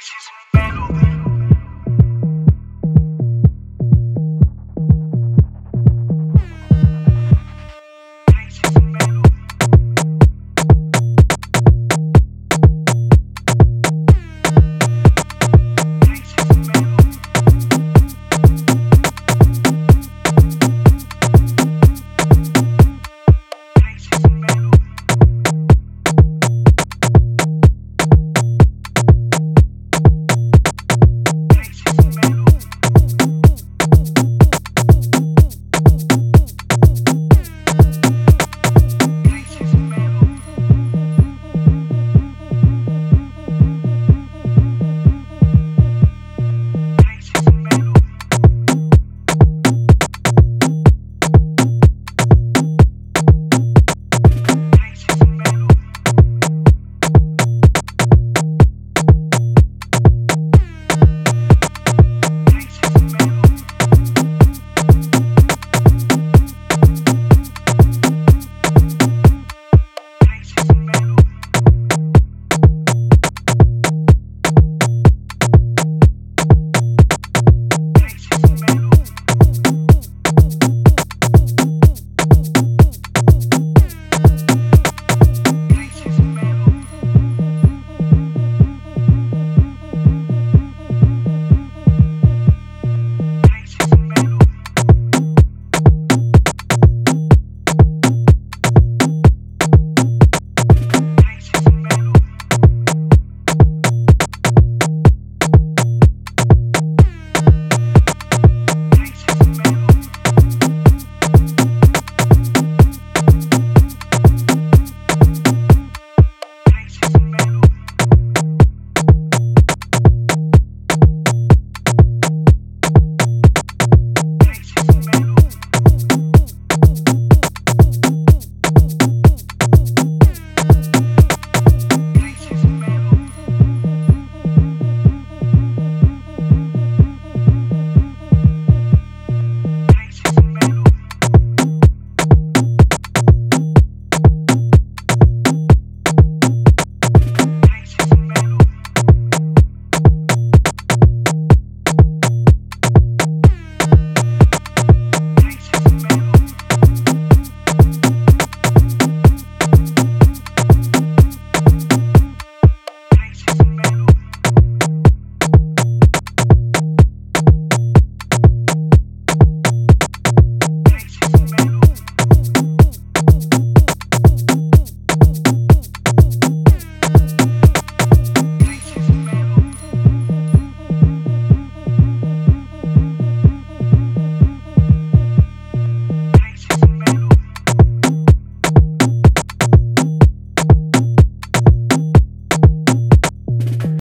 she's a melody.